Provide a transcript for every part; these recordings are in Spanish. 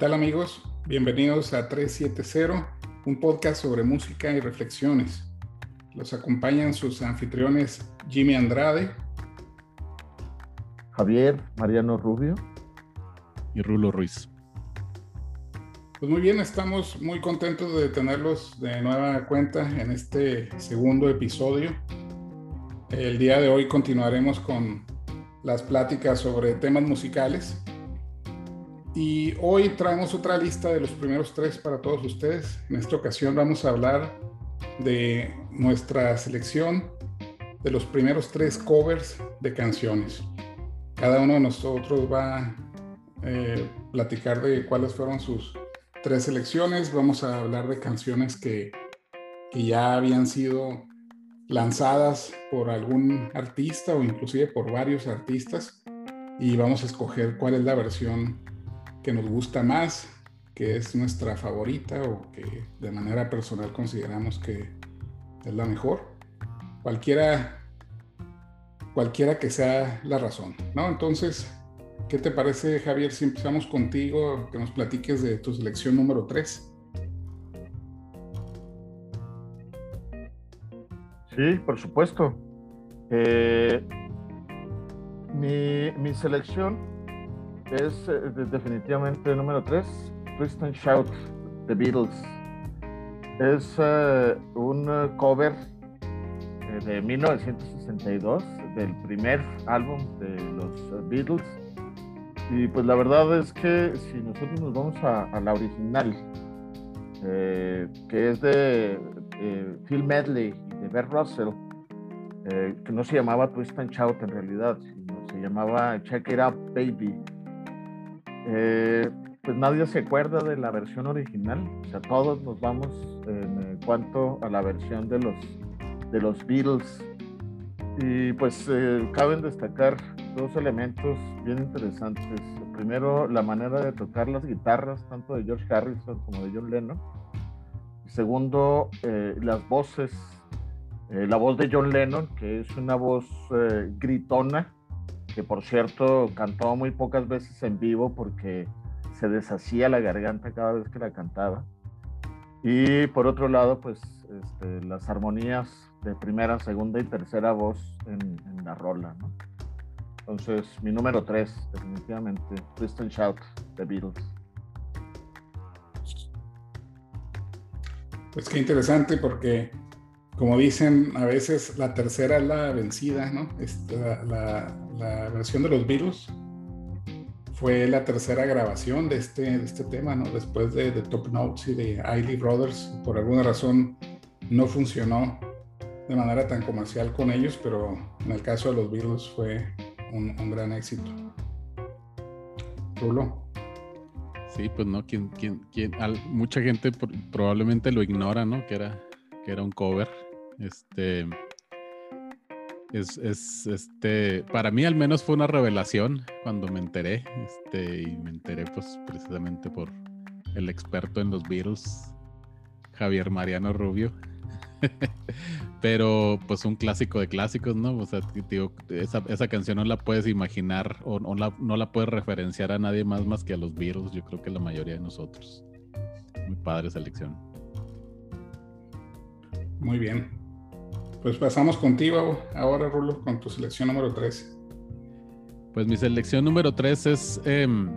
tal amigos? Bienvenidos a 370, un podcast sobre música y reflexiones. Los acompañan sus anfitriones Jimmy Andrade, Javier Mariano Rubio y Rulo Ruiz. Pues muy bien, estamos muy contentos de tenerlos de nueva cuenta en este segundo episodio. El día de hoy continuaremos con las pláticas sobre temas musicales. Y hoy traemos otra lista de los primeros tres para todos ustedes. En esta ocasión vamos a hablar de nuestra selección de los primeros tres covers de canciones. Cada uno de nosotros va a eh, platicar de cuáles fueron sus tres selecciones. Vamos a hablar de canciones que, que ya habían sido lanzadas por algún artista o inclusive por varios artistas y vamos a escoger cuál es la versión que nos gusta más, que es nuestra favorita o que de manera personal consideramos que es la mejor. Cualquiera, cualquiera que sea la razón, ¿no? Entonces, ¿qué te parece, Javier, si empezamos contigo, que nos platiques de tu selección número 3? Sí, por supuesto. Eh, mi, selección es eh, definitivamente número 3, Twist and Shout, The Beatles. Es eh, un cover de 1962 del primer álbum de los Beatles. Y pues la verdad es que si nosotros nos vamos a, la original, que es de Phil Medley de Bert Russell, eh, que no se llamaba Twist and Shout en realidad, sino se llamaba Check It Out Baby. Eh, pues nadie se acuerda de la versión original, o sea, todos nos vamos en cuanto a la versión de los, de los Beatles. Y pues eh, caben destacar dos elementos bien interesantes. Primero, la manera de tocar las guitarras, tanto de George Harrison como de John Lennon. Segundo, las voces eh, la voz de John Lennon, que es una voz eh, gritona, que por cierto cantó muy pocas veces en vivo porque se deshacía la garganta cada vez que la cantaba. Y por otro lado, pues este, las armonías de primera, segunda y tercera voz en, la rola. Entonces, mi número tres, definitivamente, Twist and Shout, The Beatles. Pues qué interesante porque como dicen, a veces la tercera es la vencida, ¿no? la, versión de los virus fue la tercera grabación de este, de este tema, ¿no? Después de, Top Notes y de Eiley Brothers, por alguna razón no funcionó de manera tan comercial con ellos, pero en el caso de los virus fue un, gran éxito. Rulo. Sí, pues no, quien, quien, mucha gente probablemente lo ignora, ¿no? Que era, que era un cover. Este. Es, este, para mí al menos fue una revelación cuando me enteré, este, y me enteré pues precisamente por el experto en los virus, Javier Mariano Rubio. Pero pues un clásico de clásicos, ¿no? O sea, digo, esa, canción no la puedes imaginar o no la, no la puedes referenciar a nadie más más que a los virus, yo creo que la mayoría de nosotros. Muy padre selección. Muy bien. Pues pasamos contigo ahora, Rulo, con tu selección número 3. Pues mi selección número 3 es, em,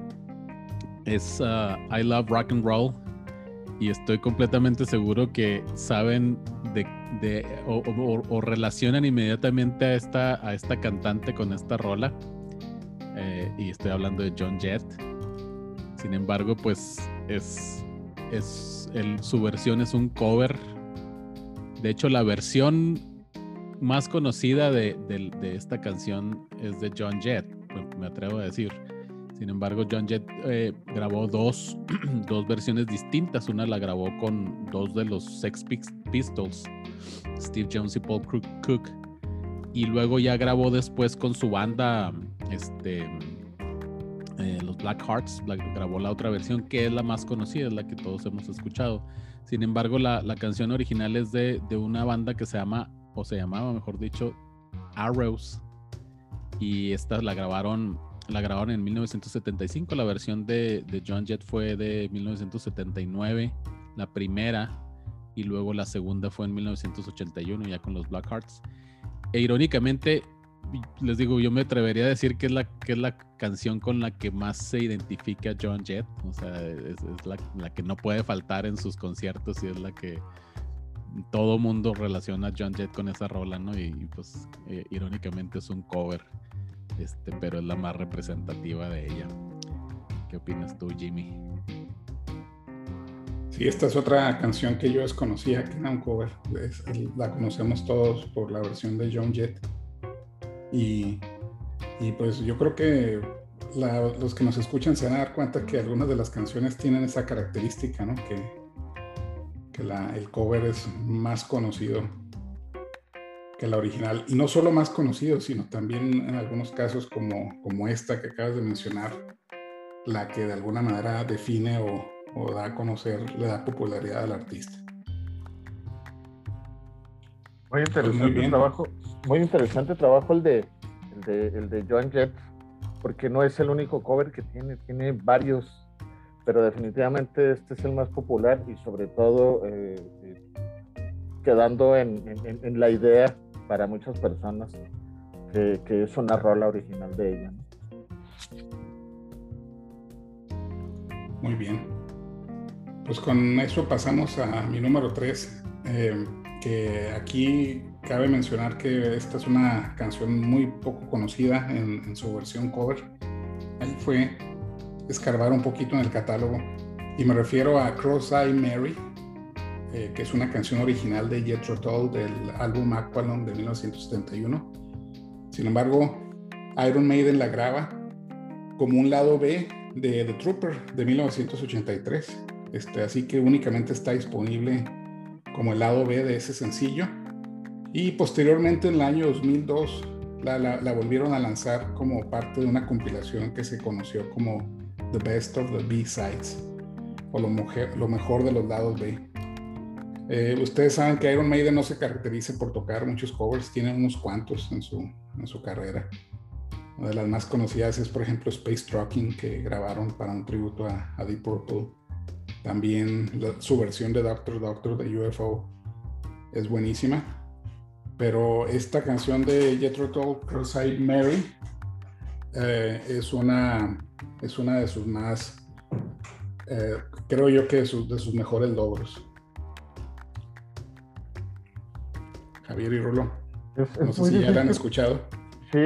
es uh, I Love Rock and Roll. Y estoy completamente seguro que saben de, o, relacionan inmediatamente a esta, a esta cantante con esta rola. Eh, y estoy hablando de John Jett. Sin embargo, pues es, es su versión es un cover. De hecho, la versión más conocida de, esta canción es de John Jett, me atrevo a decir. Sin embargo, John Jett eh, grabó dos, dos, versiones distintas. Una la grabó con dos de los Sex Pistols, Steve Jones y Paul Cook. Y luego ya grabó después con su banda, este, eh, los Black Hearts. grabó la otra versión que es la más conocida, es la que todos hemos escuchado. Sin embargo, la, la canción original es de, de una banda que se llama o se llamaba, mejor dicho, Arrows. Y esta la grabaron, la grabaron en 1975, la versión de, de John Jett fue de 1979, la primera, y luego la segunda fue en 1981 ya con los Blackhearts. E irónicamente, les digo, yo me atrevería a decir que es la, que es la canción con la que más se identifica John Jett. O sea, es, la, que no puede faltar en sus conciertos y es la que todo mundo relaciona a John Jett con esa rola, ¿no? Y, pues eh, irónicamente es un cover, este, pero es la más representativa de ella. ¿Qué opinas tú, Jimmy? Sí, esta es otra canción que yo desconocía, que era un cover. la conocemos todos por la versión de John Jett. Y, pues yo creo que los que nos escuchan se van a dar cuenta que algunas de las canciones tienen esa característica, ¿no? Que, que el cover es más conocido que la original. Y no solo más conocido, sino también en algunos casos como, como esta que acabas de mencionar, la que de alguna manera define o, o da a conocer, le da popularidad al artista. Muy interesante trabajo, muy interesante trabajo el de, el de, Joan Jett, porque no es el único cover que tiene, tiene varios, pero definitivamente este es el más popular y sobre todo eh, eh, quedando en, la idea para muchas personas que, es una rola original de ella. Muy bien. Pues con eso pasamos a mi número 3 que aquí cabe mencionar que esta es una canción muy poco conocida en, su versión cover. Ahí fue escarbar un poquito en el catálogo y me refiero a Cross Eye Mary, eh, que es una canción original de Jethro Tull del álbum Aqualon de 1971. Sin embargo, Iron Maiden la graba como un lado B de The Trooper de 1983. Este, así que únicamente está disponible como el lado B de ese sencillo. Y posteriormente en el año 2002 la, la, volvieron a lanzar como parte de una compilación que se conoció como The Best of the B-Sides o lo, lo, mejor de los lados B. Eh, ustedes saben que Iron Maiden no se caracteriza por tocar muchos covers, tiene unos cuantos en su, en su carrera. Una de las más conocidas es, por ejemplo, Space Trucking, que grabaron para un tributo a, a Deep Purple. También su versión de Doctor Doctor de UFO es buenísima. Pero esta canción de Jethro Tull, Cross-Eyed Mary, eh, es, una, es una de sus más, eh, creo yo que de sus, de sus mejores logros. Javier y Rolo. no sé si ya la han escuchado. Sí,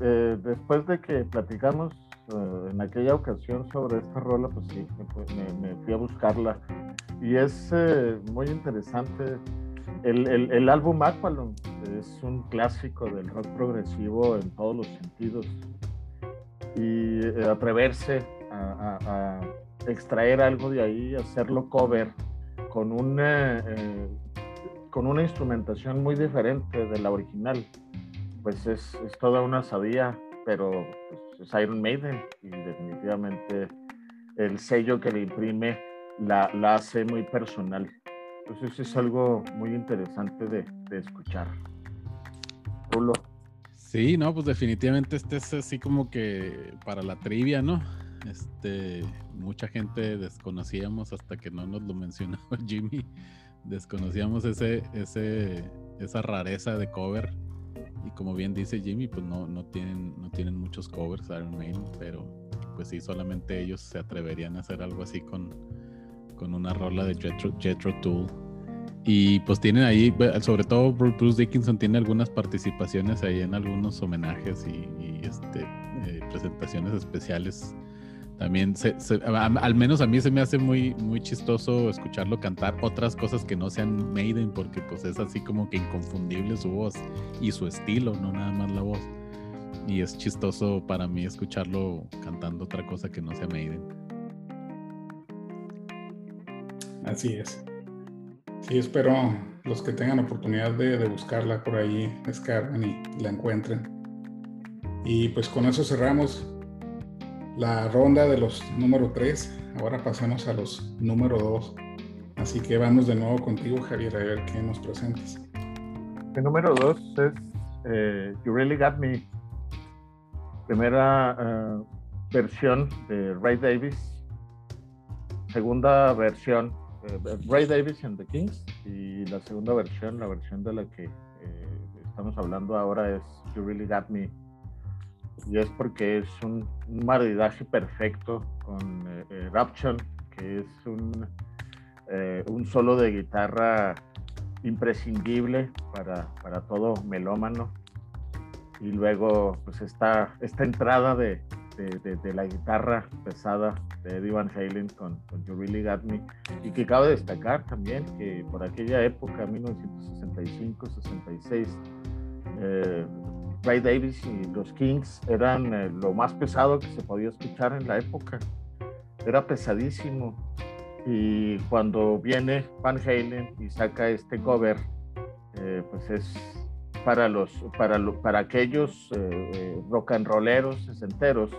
eh, después de que platicamos en aquella ocasión sobre esta rola, pues sí, me, fui a buscarla. Y es eh, muy interesante. El, el, álbum Aqualung es un clásico del rock progresivo en todos los sentidos. Y eh, atreverse a, extraer algo de ahí, hacerlo cover con una, con una instrumentación muy diferente de la original, pues es, es toda una sabía, pero pues, es Iron Maiden y definitivamente el sello que le imprime la, la hace muy personal. Entonces es algo muy interesante de, de escuchar. Rulo. Sí, no, pues definitivamente este es así como que para la trivia, ¿no? Este, mucha gente desconocíamos hasta que no nos lo mencionó Jimmy, desconocíamos ese, ese, esa rareza de cover y como bien dice Jimmy, pues no, no, tienen, no tienen muchos covers Iron Maiden, pero pues sí, solamente ellos se atreverían a hacer algo así con, con una rola de Jetro, Jetro Tool. Y pues tienen ahí, sobre todo Bruce Dickinson tiene algunas participaciones ahí en algunos homenajes y, este, eh, presentaciones especiales también, se, al menos a mí se me hace muy, muy chistoso escucharlo cantar otras cosas que no sean Maiden, porque pues es así como que inconfundible su voz y su estilo, no nada más la voz. Y es chistoso para mí escucharlo cantando otra cosa que no sea Maiden. Así es. Sí, espero los que tengan oportunidad de, buscarla por ahí, escarben y la encuentren. Y pues con eso cerramos la ronda de los número 3. Ahora pasamos a los número 2. Así que vamos de nuevo contigo, Javier, a ver qué nos presentas. El número 2 es eh, You Really Got Me. primera eh, versión de Ray Davis, segunda versión Ray Davis and the Kings y la segunda versión, la versión de la que estamos hablando ahora es You Really Got Me y es porque es un, maridaje perfecto con Rapture, que es un, un solo de guitarra imprescindible para, para todo melómano. Y luego, pues esta, esta entrada de, la guitarra pesada de Eddie Van Halen con, con, You Got Me. Y que cabe destacar también que por aquella época, 1965-66, eh, Ray Davis y los Kings eran eh, lo más pesado que se podía escuchar en la época. Era pesadísimo y cuando viene Van Halen y saca este cover, eh, pues es para los para, para aquellos eh, eh, rock and rolleros sesenteros,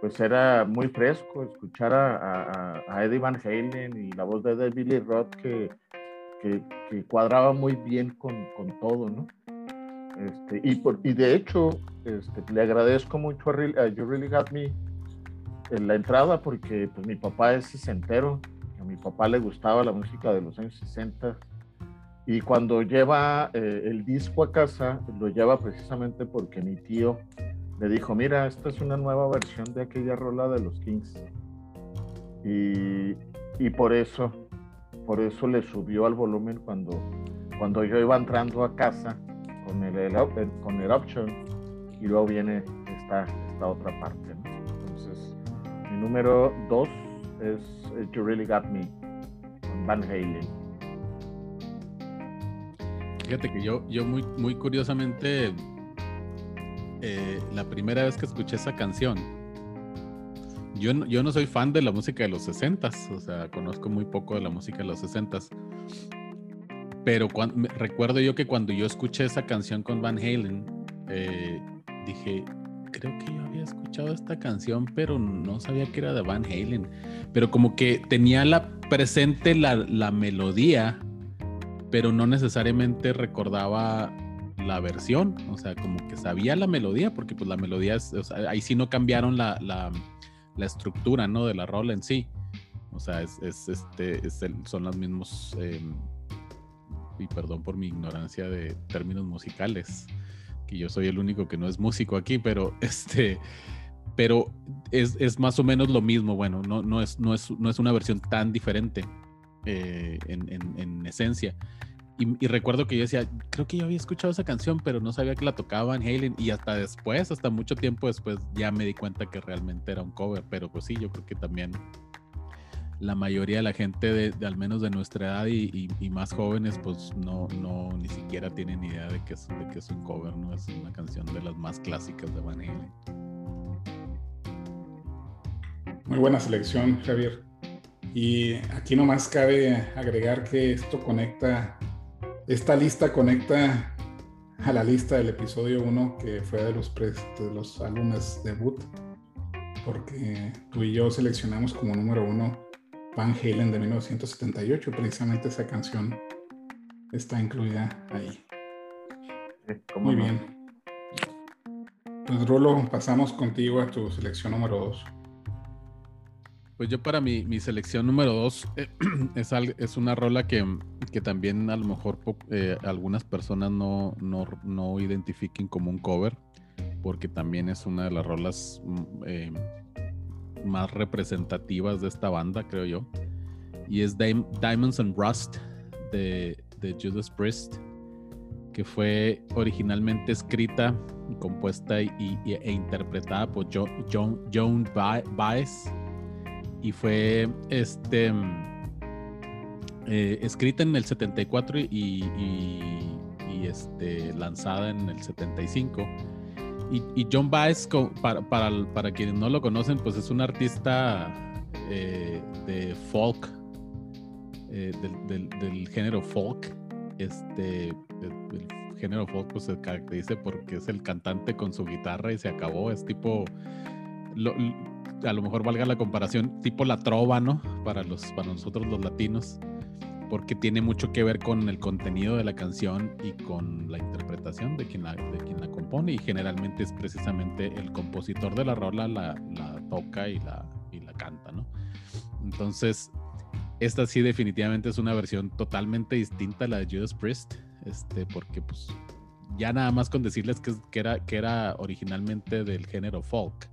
pues era muy fresco escuchar a, a, Eddie Van Halen y la voz de Billy Roth que, que, cuadraba muy bien con, con todo, ¿no? Este, y, por, y de hecho, este, le agradezco mucho a, You Really Got Me en la entrada porque pues, mi papá es sesentero a mi papá le gustaba la música de los años 60 y cuando lleva eh, el disco a casa, lo lleva precisamente porque mi tío le dijo, mira, esta es una nueva versión de aquella rola de los Kings. Y, y por eso, por eso le subió al volumen cuando, cuando yo iba entrando a casa con el, el con Eruption y luego viene esta, esta otra parte. Entonces, mi número dos es You Really Got Me con Van Halen. Fíjate que yo, yo muy, muy curiosamente, eh, la primera vez que escuché esa canción, yo no, yo no soy fan de la música de los 60 o sea, conozco muy poco de la música de los 60 pero recuerdo yo que cuando yo escuché esa canción con Van Halen, eh, dije, creo que yo había escuchado esta canción, pero no sabía que era de Van Halen. Pero como que tenía la presente la, la melodía, pero no necesariamente recordaba la versión, o sea, como que sabía la melodía, porque pues la melodía es, ahí sí no cambiaron la, la, estructura, ¿no? De la rola en sí. O sea, es, es este, son los mismos, em, y perdón por mi ignorancia de términos musicales, que yo soy el único que no es músico aquí, pero este, pero es, es más o menos lo mismo. Bueno, no, no, es, no, es, no es una versión tan diferente eh, en, en, en, esencia. Y, recuerdo que yo decía, creo que yo había escuchado esa canción, pero no sabía que la tocaban Halen. Y hasta después, hasta mucho tiempo después, ya me di cuenta que realmente era un cover. Pero pues sí, yo creo que también la mayoría de la gente de, al menos de nuestra edad y, más jóvenes pues no, no ni siquiera tienen idea de que, de que es un cover, no es una canción de las más clásicas de Van Halen. Muy buena selección, Javier. Y aquí nomás cabe agregar que esto conecta, esta lista conecta a la lista del episodio 1 que fue de los, de los álbumes debut, porque tú y yo seleccionamos como número uno Van Halen de 1978, precisamente esa canción está incluida ahí. Muy bien. Pues Rolo, pasamos contigo a tu selección número 2. Pues yo para mi, mi selección número 2 es, es una rola que, que, también a lo mejor eh, algunas personas no, no, no, identifiquen como un cover, porque también es una de las rolas mm, eh, más representativas de esta banda, creo yo. Y es Diamonds and Rust de, de Judas Priest, que fue originalmente escrita, compuesta y, e interpretada por John, John Baez. Y fue este, eh, escrita en el 74 y, y, este, lanzada en el 75 y, John Baez, para, para, quienes no lo conocen, pues es un artista eh, de folk, eh, del, género folk. Este, el, género folk pues se caracteriza porque es el cantante con su guitarra y se acabó. Es tipo, a lo mejor valga la comparación, tipo la trova, ¿no? Para, los, para nosotros los latinos. porque tiene mucho que ver con el contenido de la canción y con la interpretación de quien la, de quien la compone y generalmente es precisamente el compositor de la rola la, la toca y la, y la canta, ¿no? Entonces, esta sí definitivamente es una versión totalmente distinta a la de Judas Priest, este, porque pues ya nada más con decirles que, que, era, que era originalmente del género folk,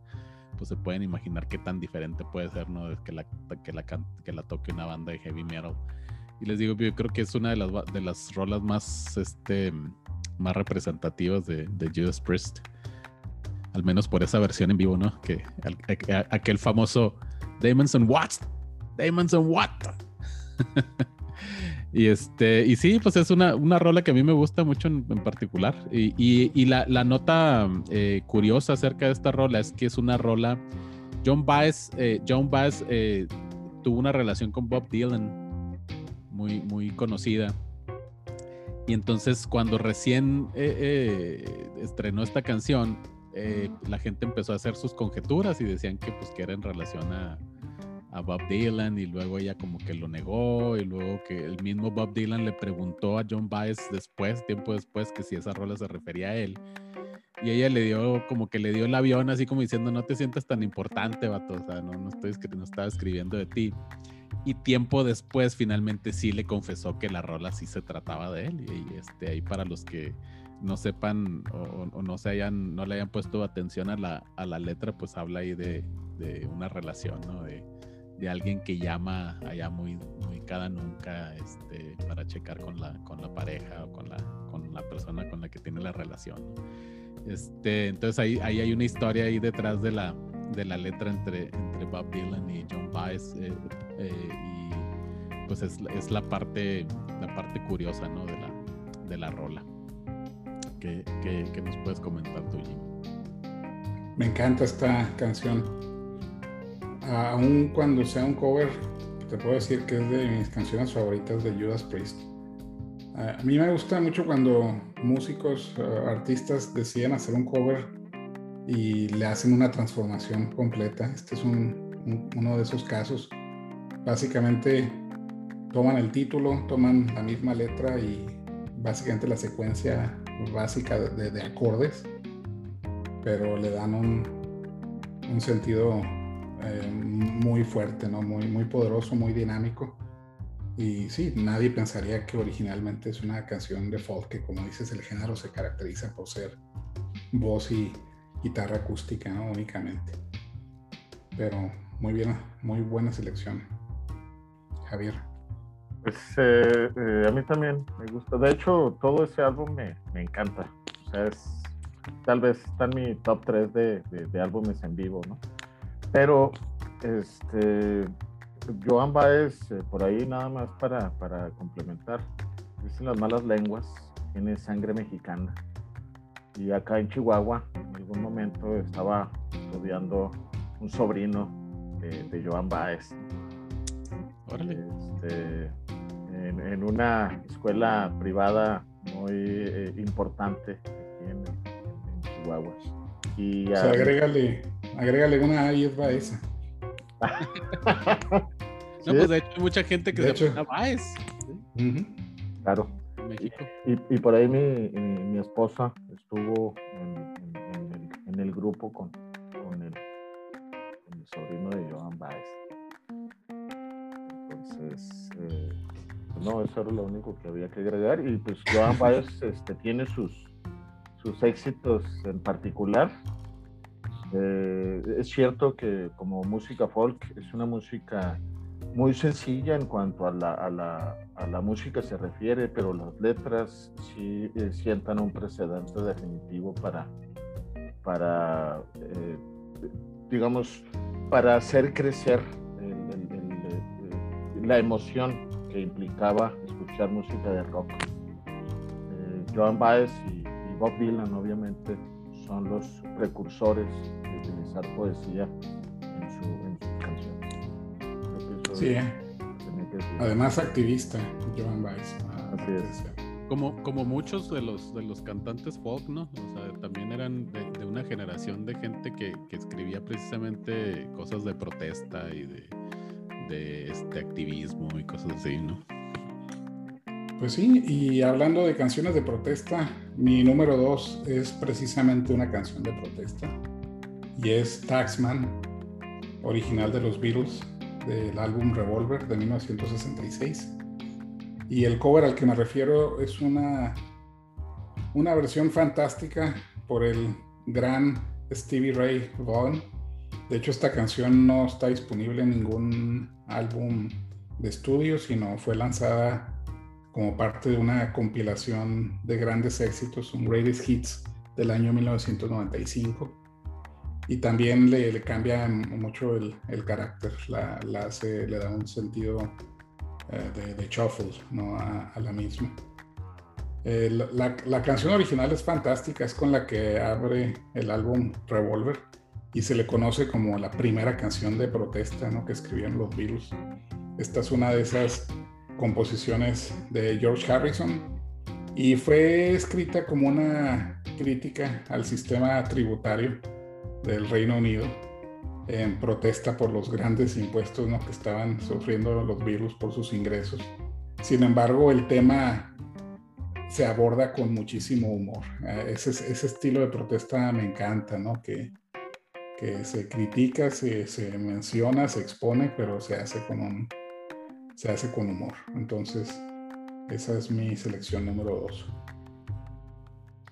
pues se pueden imaginar qué tan diferente puede ser, ¿no? Que la, que la, que la toque una banda de heavy metal. Y les digo, yo creo que es una de las, de las rolas más, este, más representativas de, de Judas Priest. Al menos por esa versión en vivo, ¿no? Que aquel famoso Demons and What? Demons and What? y este, y sí, pues es una, una rola que a mí me gusta mucho en, particular. Y, y, la, la, nota eh, curiosa acerca de esta rola es que es una rola. John Baez, eh, John Baez eh, tuvo una relación con Bob Dylan muy, muy conocida. Y entonces cuando recién eh, estrenó esta canción, la gente empezó a hacer sus conjeturas y decían que pues que era en relación a, a, Bob Dylan y luego ella como que lo negó y luego que el mismo Bob Dylan le preguntó a John Baez después, tiempo después, que si esa rola se refería a él. Y ella le dio, como que le dio el avión así como diciendo, no te sientas tan importante, vato, o sea, no, no, estoy, no estaba escribiendo de ti. Y tiempo después finalmente sí le confesó que la rola sí se trataba de él. Y, este, ahí para los que no sepan o, o, no se hayan, no le hayan puesto atención a la, a la letra, pues habla ahí de, de una relación, ¿no? De, de, alguien que llama allá muy, muy cada nunca este, para checar con la, con la pareja o con la, con la persona con la que tiene la relación. Este, entonces ahí, ahí hay una historia ahí detrás de la, de la letra entre, entre Bob Dylan y John Baez. Eh, eh, y pues es, es, la parte la parte curiosa ¿no? de, la, de la rola que, que, nos puedes comentar tú Jim me encanta esta canción aun cuando sea un cover te puedo decir que es de mis canciones favoritas de Judas Priest a mí me gusta mucho cuando músicos, uh, artistas deciden hacer un cover y le hacen una transformación completa. Este es un, un, uno de esos casos básicamente toman el título, toman la misma letra y básicamente la secuencia básica de, de acordes, pero le dan un, un sentido eh, muy fuerte, ¿no? muy, muy poderoso, muy dinámico. Y sí, nadie pensaría que originalmente es una canción de folk, que como dices, el género se caracteriza por ser voz y guitarra acústica únicamente. Pero muy bien, muy buena selección. Javier. Pues eh, eh, a mí también me gusta. De hecho, todo ese álbum me, me encanta. O sea, es, tal vez está en mi top 3 de, de, de álbumes en vivo, ¿no? Pero, este, Joan Baez, eh, por ahí nada más para, para complementar, dicen las malas lenguas, tiene sangre mexicana. Y acá en Chihuahua, en algún momento estaba estudiando un sobrino de, de Joan Baez. Este, en, en, una escuela privada muy eh, importante aquí en, en, Chihuahua. Y, o sea, agrégale, agrégale una ahí es Baeza. no, ¿Sí? pues de hecho hay mucha gente que de se llama Baez. Uh -huh. Claro. En México. Y, y, por ahí mi, mi, mi esposa estuvo en, el, en, el, grupo con, con, el, con el sobrino de Joan Baez. Entonces, eh, no, eso era lo único que había que agregar. Y pues Joan Baez este, tiene sus, sus éxitos en particular. Eh, es cierto que como música folk es una música muy sencilla en cuanto a la, a la, a la música se refiere, pero las letras sí eh, sientan un precedente definitivo para, para eh, digamos, para hacer crecer el, el, el, la emoción que implicaba escuchar música de rock. Eh, Joan Baez y, y, Bob Dylan, obviamente, son los precursores de utilizar poesía en, su, en sus canciones. Sí, ¿eh? además activista, Joan Baez. Así es. Como, como muchos de los, de los cantantes folk, ¿no? O sea, también eran de, de una generación de gente que, que, escribía precisamente cosas de protesta y de, de este activismo y cosas así, ¿no? Pues sí, y hablando de canciones de protesta, mi número dos es precisamente una canción de protesta y es Taxman, original de los Beatles, del álbum Revolver de 1966. Y el cover al que me refiero es una, una versión fantástica por el gran Stevie Ray Vaughan. De hecho, esta canción no está disponible en ningún álbum de estudio, sino fue lanzada como parte de una compilación de grandes éxitos, un Greatest Hits del año 1995. Y también le, cambia mucho el, carácter, la, le da un sentido eh, de, shuffle ¿no? a, la misma. Eh, la, la, canción original es fantástica, es con la que abre el álbum Revolver y se le conoce como la primera canción de protesta ¿no? que escribieron los Beatles. Esta es una de esas composiciones de George Harrison y fue escrita como una crítica al sistema tributario del Reino Unido en protesta por los grandes impuestos ¿no? que estaban sufriendo los virus por sus ingresos. Sin embargo, el tema se aborda con muchísimo humor. Eh, ese, ese estilo de protesta me encanta, ¿no? que, que se critica, se, se menciona, se expone, pero se hace con un, se hace con humor. Entonces, esa es mi selección número dos.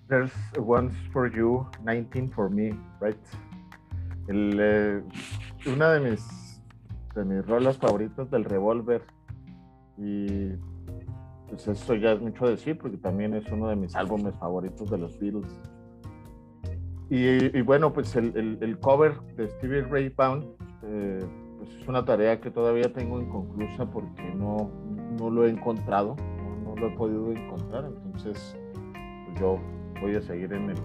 There's one for you, 19 for me, right? El, eh, una de mis, de mis rolas favoritas del Revolver. Y pues eso ya es mucho decir, porque también es uno de mis álbumes favoritos de los Beatles. Y, bueno, pues el, el, cover de Stevie Ray Pound eh, pues, es una tarea que todavía tengo inconclusa porque no, no lo he encontrado, no, lo he podido encontrar, entonces pues, yo voy a seguir en, el,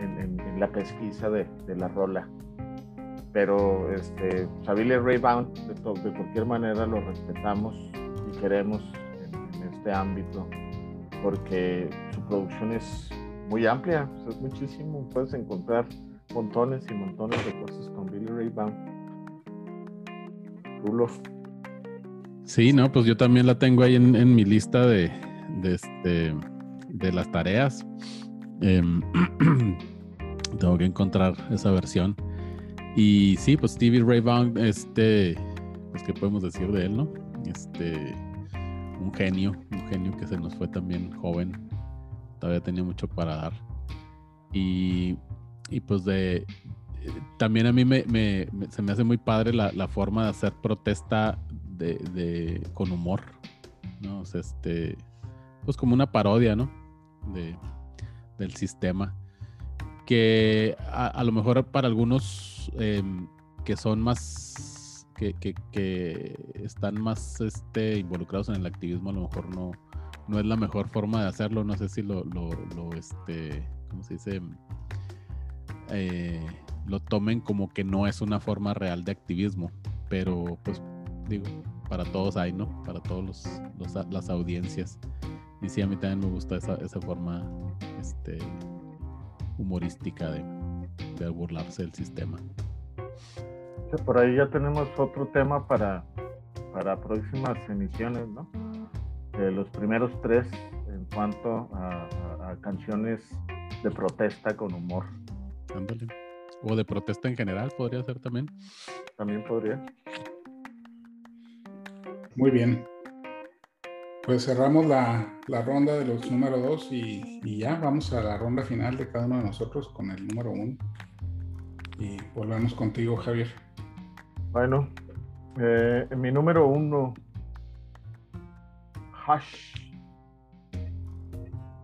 en, la pesquisa de, la rola. Pero este, Billy Ray Bound, de, de, cualquier manera lo respetamos y queremos en, este ámbito porque su producción es muy amplia, es muchísimo, puedes encontrar montones y montones de cosas con Billy Ray Sí, no, pues yo también la tengo ahí en, mi lista de, de, este, de las tareas. Em, tengo que encontrar esa versión. Y sí, pues Stevie Ray Vaughan, este, pues qué podemos decir de él, ¿no? Este, un genio, un genio que se nos fue también joven. Todavía tenía mucho para dar. Y, y pues de, también a mí me, se me hace muy padre la, forma de hacer protesta de, con humor, ¿no? este, pues como una parodia, ¿no? De, del sistema. Que a, lo mejor para algunos em, que son más, que, que, están más este, involucrados en el activismo, a lo mejor no, no es la mejor forma de hacerlo. No sé si lo, lo, lo este, ¿cómo se dice? Eh, lo tomen como que no es una forma real de activismo, pero pues digo, para todos hay, ¿no? Para todos los, las audiencias. Y sí, a mí también me gusta esa, esa forma este, humorística de, de burlarse del sistema. Por ahí ya tenemos otro tema para, para próximas emisiones, ¿no? los primeros tres en cuanto a, a canciones de protesta con humor. Ándale. O de protesta en general, podría ser también. También podría. Muy bien. Pues cerramos la, ronda de los número dos y, ya vamos a la ronda final de cada uno de nosotros con el número uno. Y volvemos contigo, Javier. Bueno, eh, mi número uno, Hush,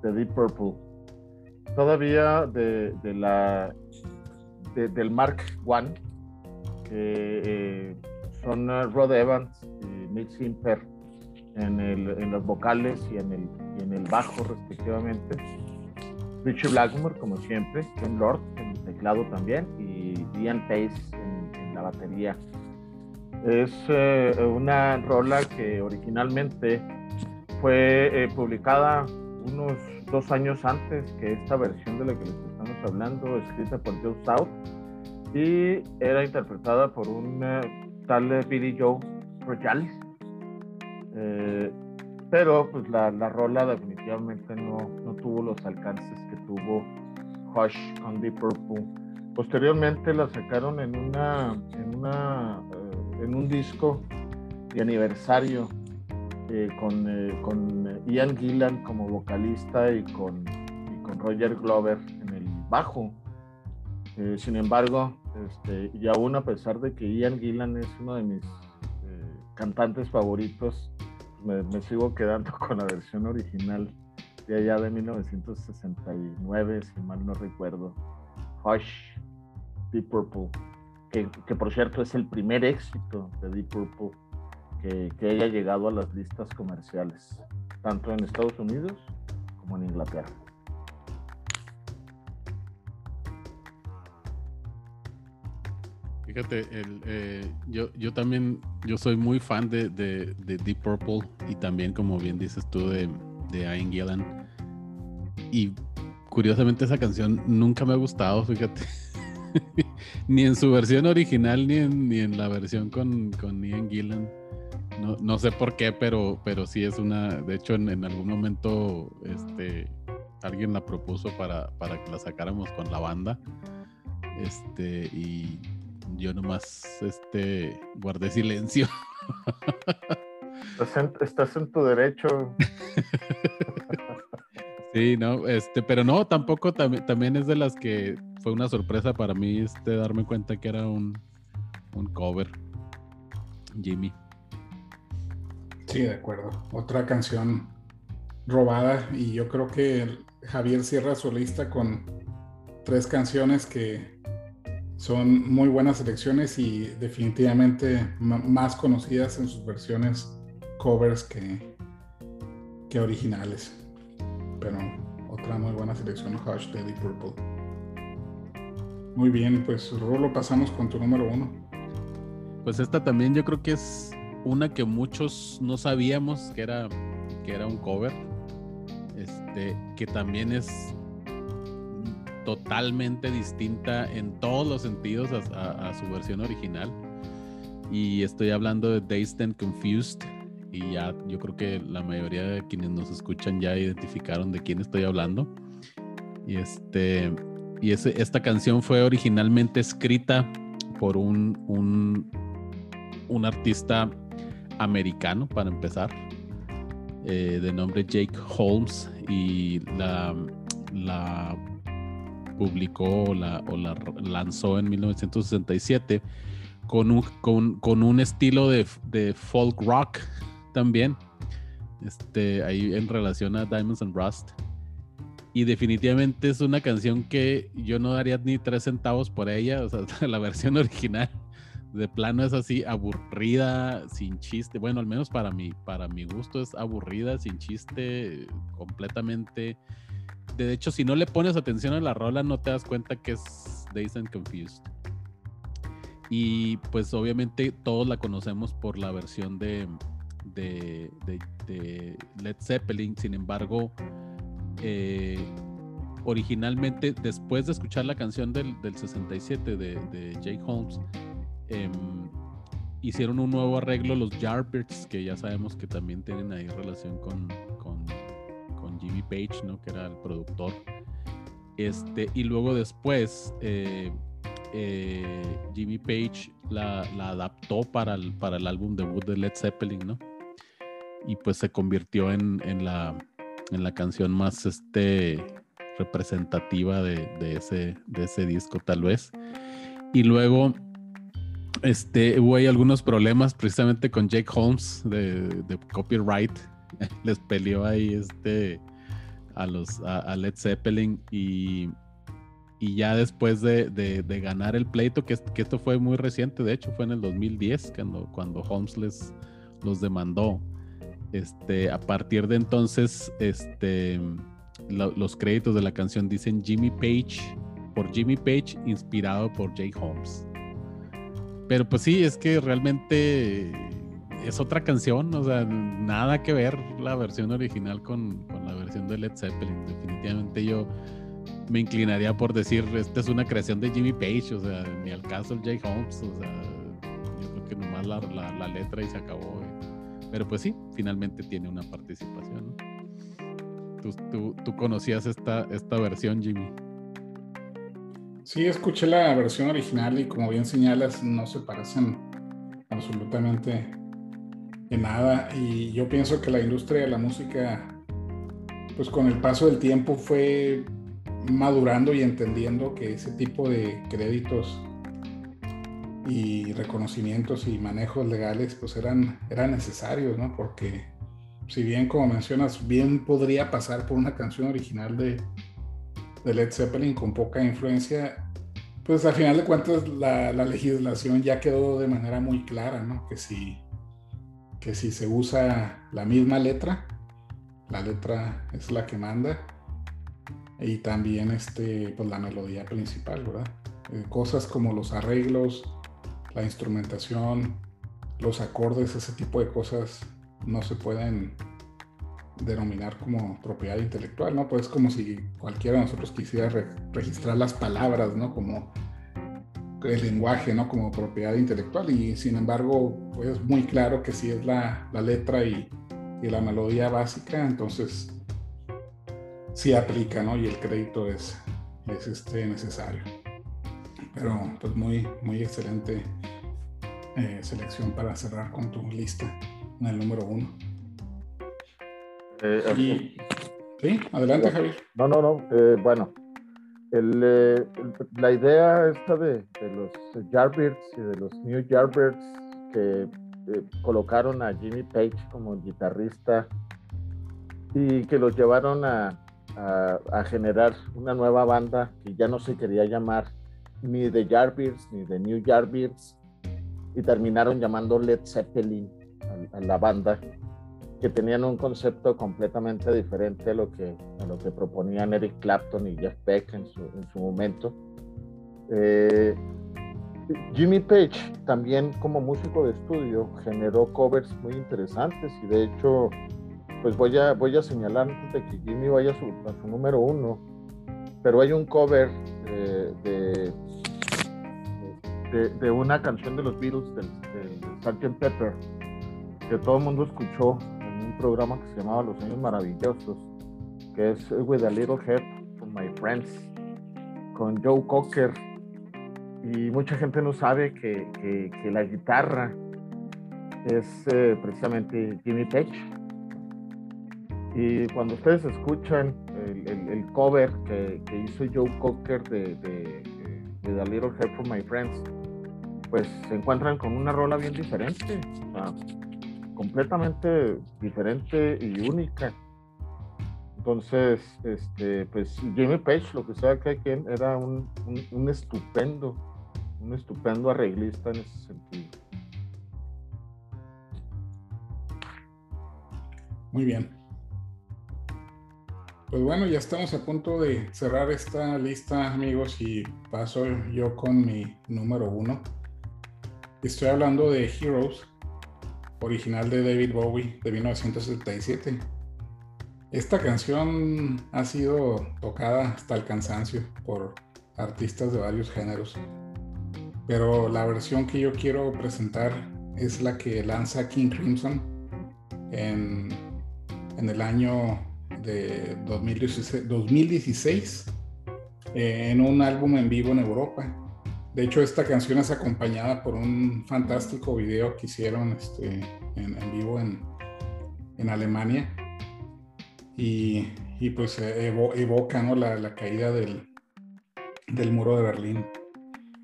de Deep Purple. Todavía de, de la del Mark I, que eh, son uh, Rod Evans y Nick Simper en, el, en los vocales y en, el, en el bajo respectivamente. Richard Blackmore, como siempre, Ken Lord en el teclado también y Ian Pace en, la batería. Es eh, una rola que originalmente fue eh, publicada unos dos años antes que esta versión de la que les estamos hablando, escrita por Joe South, y era interpretada por un eh, tal Billy Joe Royal. Eh, pero pues la, la rola definitivamente no, no, tuvo los alcances que tuvo Hush con Deep Purple. Posteriormente la sacaron en una en una eh, en un disco de aniversario con, con, Ian Gillan como vocalista y con, y con Roger Glover en el bajo. sin embargo, este, y aún a pesar de que Ian Gillan es uno de mis cantantes favoritos, me, sigo quedando con la versión original de allá de 1969, si mal no recuerdo. Hush, Deep Purple, que, que, por cierto es el primer éxito de Deep Purple que, que haya llegado a las listas comerciales, tanto en Estados Unidos como en Inglaterra. Fíjate, el, eh, yo, yo también, yo soy muy fan de, de, Deep Purple y también, como bien dices tú, de, de Ian Gillan. Y curiosamente esa canción nunca me ha gustado, fíjate. ni en su versión original, ni en, ni en la versión con, con Ian Gillan. No, no, sé por qué, pero, pero sí es una. De hecho, en, algún momento este, alguien la propuso para, para que la sacáramos con la banda. Este, y yo nomás este, guardé silencio. Estás en, tu derecho. sí, no, este, pero no, tampoco también es de las que fue una sorpresa para mí este, darme cuenta que era un, un cover. Jimmy. Sí, de acuerdo. Otra canción robada y yo creo que Javier cierra su lista con tres canciones que son muy buenas selecciones y definitivamente más conocidas en sus versiones covers que, que originales. Pero otra muy buena selección, Hush de Purple. Muy bien, pues Rulo, pasamos con tu número uno. Pues esta también yo creo que es una que muchos no sabíamos que era, que era un cover. Este, que también es totalmente distinta en todos los sentidos a, su versión original. Y estoy hablando de Dazed and Confused. Y ya yo creo que la mayoría de quienes nos escuchan ya identificaron de quién estoy hablando. Y este y esta canción fue originalmente escrita por un, un, un artista americano, para empezar, eh, de nombre Jake Holmes. Y la publicó o la, lanzó en 1967 con un, con, un estilo de, folk rock también, este, ahí en relación a Diamonds and Rust. Y definitivamente es una canción que yo no daría ni tres centavos por ella, o sea, la versión original de plano es así aburrida, sin chiste. Bueno, al menos para mí, para mi gusto es aburrida, sin chiste, completamente de hecho, si no le pones atención a la rola, no te das cuenta que es Dazed and Confused. Y pues obviamente todos la conocemos por la versión de, de, Led Zeppelin. Sin embargo, eh, originalmente, después de escuchar la canción del, 67 de, Jake Holmes, em, hicieron un nuevo arreglo los Yardbirds, que ya sabemos que también tienen ahí relación con Jimmy Page, ¿no? Que era el productor. Este, y luego después eh, eh, Jimmy Page la, adaptó para el, para el álbum debut de Led Zeppelin, ¿no? Y pues se convirtió en, la, en la canción más este, representativa de, ese, de ese disco, tal vez. Y luego este, hubo ahí algunos problemas precisamente con Jake Holmes de, de copyright les peleó ahí este a los a, Led Zeppelin y, y ya después de, de, ganar el pleito, que, que, esto fue muy reciente, de hecho fue en el 2010 cuando, cuando Holmes les, los demandó. Este, a partir de entonces, este, los créditos de la canción dicen Jimmy Page, por Jimmy Page, inspirado por Jay Holmes. Pero pues sí, es que realmente es otra canción, o sea, nada que ver la versión original con, la versión de Led Zeppelin. Definitivamente yo me inclinaría por decir, esta es una creación de Jimmy Page, o sea, ni al caso el Jay Holmes, o sea, yo creo que nomás la, letra y se acabó. pero pues sí, finalmente tiene una participación. ¿Tú, tú, conocías esta, esta versión, Jimmy? Sí, escuché la versión original y como bien señalas, no se parecen absolutamente en nada. Y yo pienso que la industria de la música, pues con el paso del tiempo fue madurando y entendiendo que ese tipo de créditos y reconocimientos y manejos legales pues eran, eran necesarios, ¿no? Porque si bien como mencionas, bien podría pasar por una canción original de, de Led Zeppelin con poca influencia, pues al final de cuentas la, la, legislación ya quedó de manera muy clara, ¿no? Que que si se usa la misma letra, la letra es la que manda y también este, pues la melodía principal, ¿verdad? Eh, cosas como los arreglos, la instrumentación, los acordes, ese tipo de cosas no se pueden denominar como propiedad intelectual, ¿no? Pues es como si cualquiera de nosotros quisiera registrar las palabras, ¿no? Como el lenguaje, ¿no? Como propiedad intelectual y sin embargo, pues muy claro que si es la, letra y, y, la melodía básica, entonces sí aplica, ¿no? Y el crédito es, es este, necesario. Pero pues muy, muy excelente eh, selección para cerrar con tu lista en el número uno. Eh, sí, adelante Javier. No, no, no. Eh, bueno, el, la idea esta de, los Yardbirds y de los New Yardbirds que colocaron a Jimmy Page como guitarrista y que los llevaron a, generar una nueva banda que ya no se quería llamar ni The Yardbirds ni The New Yardbirds, y terminaron llamando Led Zeppelin a, la banda, que tenían un concepto completamente diferente a lo que, a lo que proponían Eric Clapton y Jeff Beck en su, en su momento. Eh, Jimmy Page también como músico de estudio generó covers muy interesantes y de hecho pues voy a, voy a señalar antes de que Jimmy vaya a su, a su número uno, pero hay un cover eh, de de, una canción de los Beatles, del, Sgt. Pepper, que todo el mundo escuchó programa que se llamaba Los Años Maravillosos, que es With a Little Help from My Friends, con Joe Cocker. Y mucha gente no sabe que, que, la guitarra es eh, precisamente Jimmy Page. Y cuando ustedes escuchan el, el, cover que, que, hizo Joe Cocker de, de, de The Little Help from My Friends, pues se encuentran con una rola bien diferente, completamente diferente y única. Entonces, este, pues Jimmy Page, lo que sea que quien, era un, un, estupendo, un estupendo arreglista en ese sentido. Muy bien. Pues bueno, ya estamos a punto de cerrar esta lista, amigos, y paso yo con mi número uno. Estoy hablando de Heroes, original de David Bowie de 1977. Esta canción ha sido tocada hasta el cansancio por artistas de varios géneros, pero la versión que yo quiero presentar es la que lanza King Crimson en, en el año de 2016, 2016 eh, en un álbum en vivo en Europa de hecho, esta canción es acompañada por un fantástico video que hicieron este, en, vivo en, Alemania. Y, pues evoca la, caída del, muro de Berlín.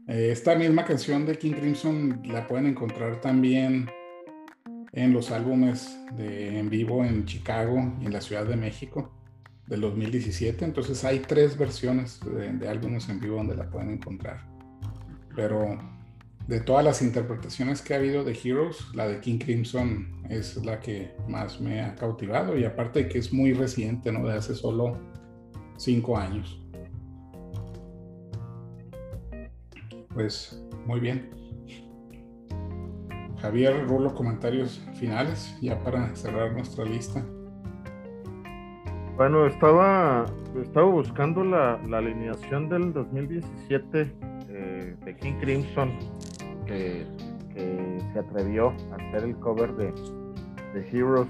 Eh, esta misma canción de King Crimson la pueden encontrar también en los álbumes en vivo en Chicago y en la Ciudad de México del 2017. Entonces hay tres versiones de álbumes en vivo donde la pueden encontrar pero de todas las interpretaciones que ha habido de Heroes, la de King Crimson es la que más me ha cautivado y aparte que es muy reciente, ¿no? De hace solo cinco años. Pues muy bien. Javier, Rulo, comentarios finales ya para cerrar nuestra lista. Bueno, estaba, estaba buscando la, la alineación del 2017 de King Crimson que, se atrevió a hacer el cover de, Heroes,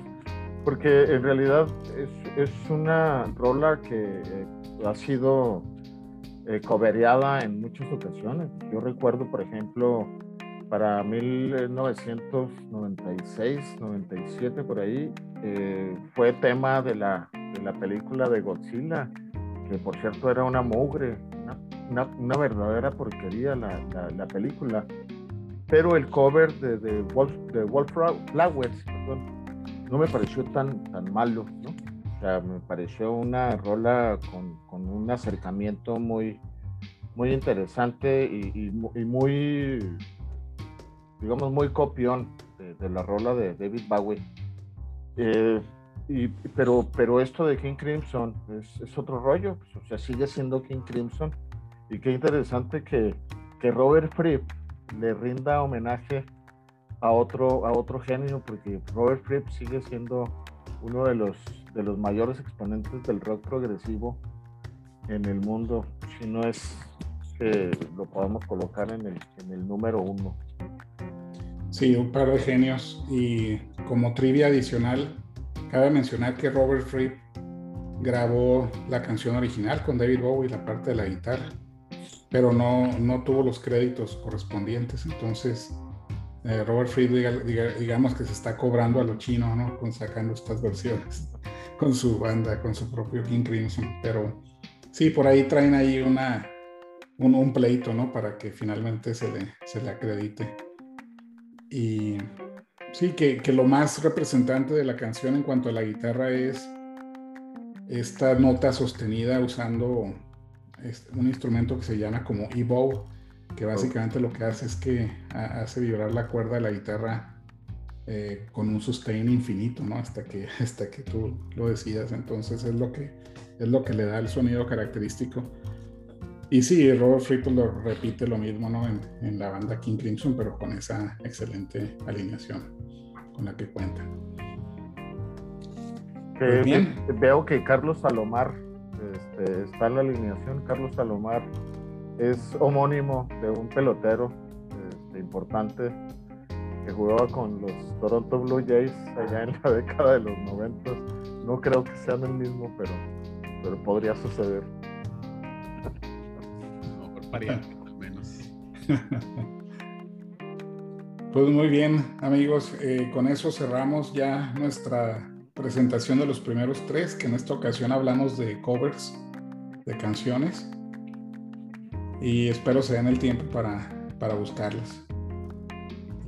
porque en realidad es, una rola que eh, ha sido eh, cobereada en muchas ocasiones. Yo recuerdo, por ejemplo, para 1996, 97, por ahí, eh, fue tema de la, de la película de Godzilla, que por cierto era una mugre, una, verdadera porquería la, la, película. Pero el cover de, de, Wolf, de Wolflowers no me pareció tan, tan malo, ¿no? O sea, me pareció una rola con, con un acercamiento muy, muy interesante y, y, muy, digamos, muy copión de, la rola de David Bowie. Eh, y, pero, pero esto de King Crimson es, es otro rollo, pues, o sea, sigue siendo King Crimson. Y qué interesante que, que Robert Fripp le rinda homenaje a otro, a otro genio, porque Robert Fripp sigue siendo uno de los, de los mayores exponentes del rock progresivo en el mundo, si no es que lo podamos colocar en el, en el número uno. Sí, un par de genios. Y como trivia adicional, cabe mencionar que Robert Fripp grabó la canción original con David Bowie, la parte de la guitarra, pero no, no tuvo los créditos correspondientes. Entonces, eh, Robert Fripp, digamos que se está cobrando a lo chino, ¿no? Con sacando estas versiones con su banda, con su propio King Crimson. Pero sí, por ahí traen ahí una, un, un pleito, ¿no? Para que finalmente se le, se le acredite. Y sí, que, que, lo más representante de la canción en cuanto a la guitarra es esta nota sostenida usando un instrumento que se llama como e-bow, que básicamente lo que hace es que hace vibrar la cuerda de la guitarra eh, con un sustain infinito, ¿no? Hasta que, hasta que tú lo decidas. Entonces es lo que, es lo que le da el sonido característico. Y sí, Robert Fripp lo repite lo mismo ¿no? en, la banda King Crimson, pero con esa excelente alineación con la que cuenta. Pues bien. Veo que Carlos Salomar este, está en la alineación. Carlos Salomar es homónimo de un pelotero este, importante que jugaba con los Toronto Blue Jays allá en la década de los 90. No creo que sean el mismo, pero, pero podría suceder al menos. Pues muy bien, amigos, eh, con eso cerramos ya nuestra presentación de los primeros tres, que en esta ocasión hablamos de covers de canciones. Y espero se den el tiempo para, para buscarlas.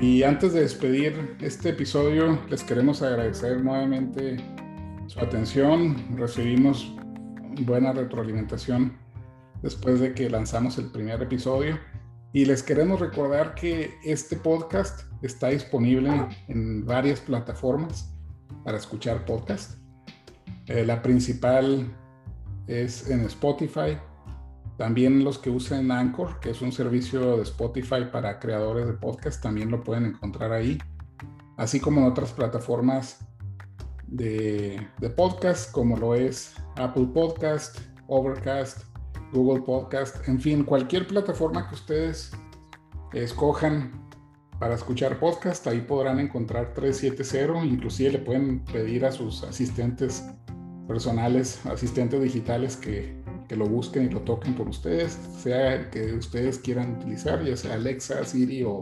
Y antes de despedir este episodio, les queremos agradecer nuevamente su atención. Recibimos buena retroalimentación después de que lanzamos el primer episodio. Y les queremos recordar que este podcast está disponible en varias plataformas para escuchar podcast. Eh, la principal es en Spotify. También los que usen Anchor, que es un servicio de Spotify para creadores de podcast, también lo pueden encontrar ahí. Así como en otras plataformas de, de podcast, como lo es Apple Podcast, Overcast, Google Podcast, en fin, cualquier plataforma que ustedes escojan para escuchar podcast, ahí podrán encontrar 370, inclusive le pueden pedir a sus asistentes personales, asistentes digitales que, que lo busquen y lo toquen por ustedes, sea que ustedes quieran utilizar, ya sea Alexa, Siri o,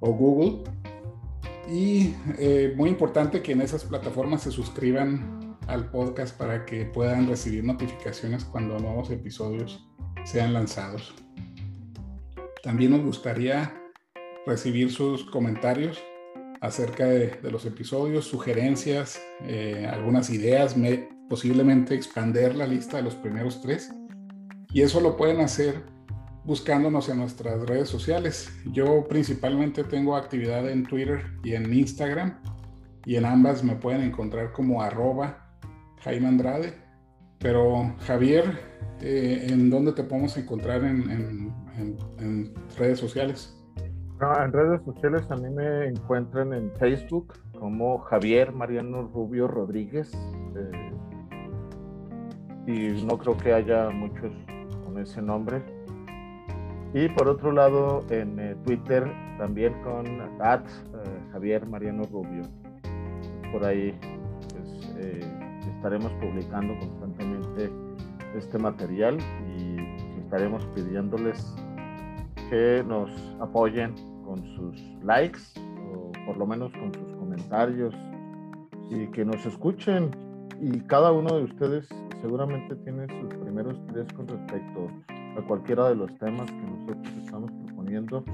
o Google. Y eh, muy importante que en esas plataformas se suscriban al podcast para que puedan recibir notificaciones cuando nuevos episodios sean lanzados. También nos gustaría recibir sus comentarios acerca de, los episodios, sugerencias, eh, algunas ideas, posiblemente expander la lista de los primeros tres. Y eso lo pueden hacer buscándonos en nuestras redes sociales. Yo principalmente tengo actividad en Twitter y en Instagram y en ambas me pueden encontrar como arroba Jaime Andrade. Pero Javier, eh, ¿en dónde te podemos encontrar en, redes sociales? En redes sociales a mí me encuentran en Facebook como Javier Mariano Rubio Rodríguez. Eh, y no creo que haya muchos con ese nombre. Y por otro lado, en eh, Twitter también con at, Javier Mariano Rubio. por ahí pues, eh, estaremos publicando constantemente este material y estaremos pidiéndoles que nos apoyen con sus likes o por lo menos con sus comentarios y que nos escuchen y cada uno de ustedes seguramente tiene sus primeros tres con respecto a cualquiera de los temas que nosotros estamos proponiendo.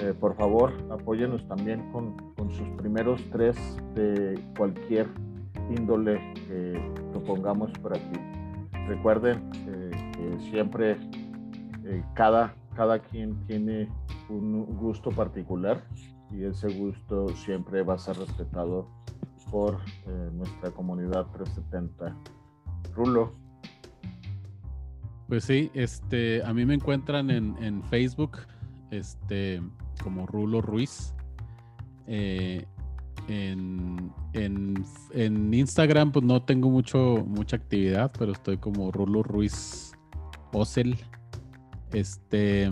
Eh, por favor, apóyenos también con, con, sus primeros tres de cualquier índole que propongamos por aquí. Recuerden eh, que siempre eh, cada, cada quien tiene un gusto particular y ese gusto siempre va a ser respetado por nuestra comunidad 370. Rulo. Pues sí, este, a mí me encuentran en, en Facebook, este, como Rulo Ruiz. Eh, en, en, Instagram, pues no tengo mucho, mucha actividad, pero estoy como Rulo Ruiz Ocel. Este,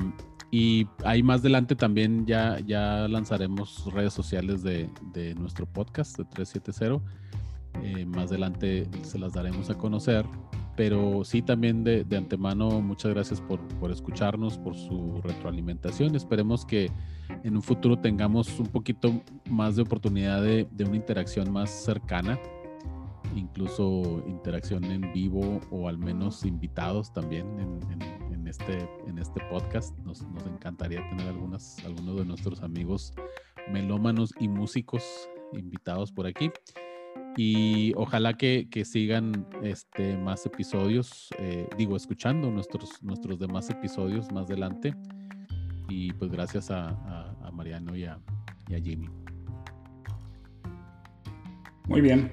y ahí más adelante también ya, ya lanzaremos redes sociales de, de nuestro podcast de 370. Eh, más adelante se las daremos a conocer pero sí también de, antemano muchas gracias por, por, escucharnos, por su retroalimentación. Esperemos que en un futuro tengamos un poquito más de oportunidad de, de una interacción más cercana, incluso interacción en vivo o al menos invitados también en, en, este, en este podcast. Nos, encantaría tener algunas, algunos de nuestros amigos melómanos y músicos invitados por aquí y ojalá que, sigan este, más episodios, eh, digo, escuchando nuestros, nuestros demás episodios más adelante. Y pues gracias a, Mariano y a, Jimmy. Muy bien,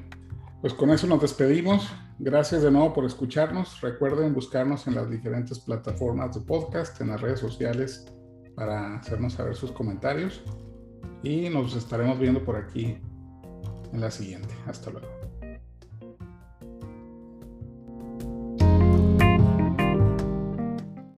pues con eso nos despedimos. Gracias de nuevo por escucharnos. Recuerden buscarnos en las diferentes plataformas de podcast, en las redes sociales, para hacernos saber sus comentarios. Y nos estaremos viendo por aquí en la siguiente. Hasta luego.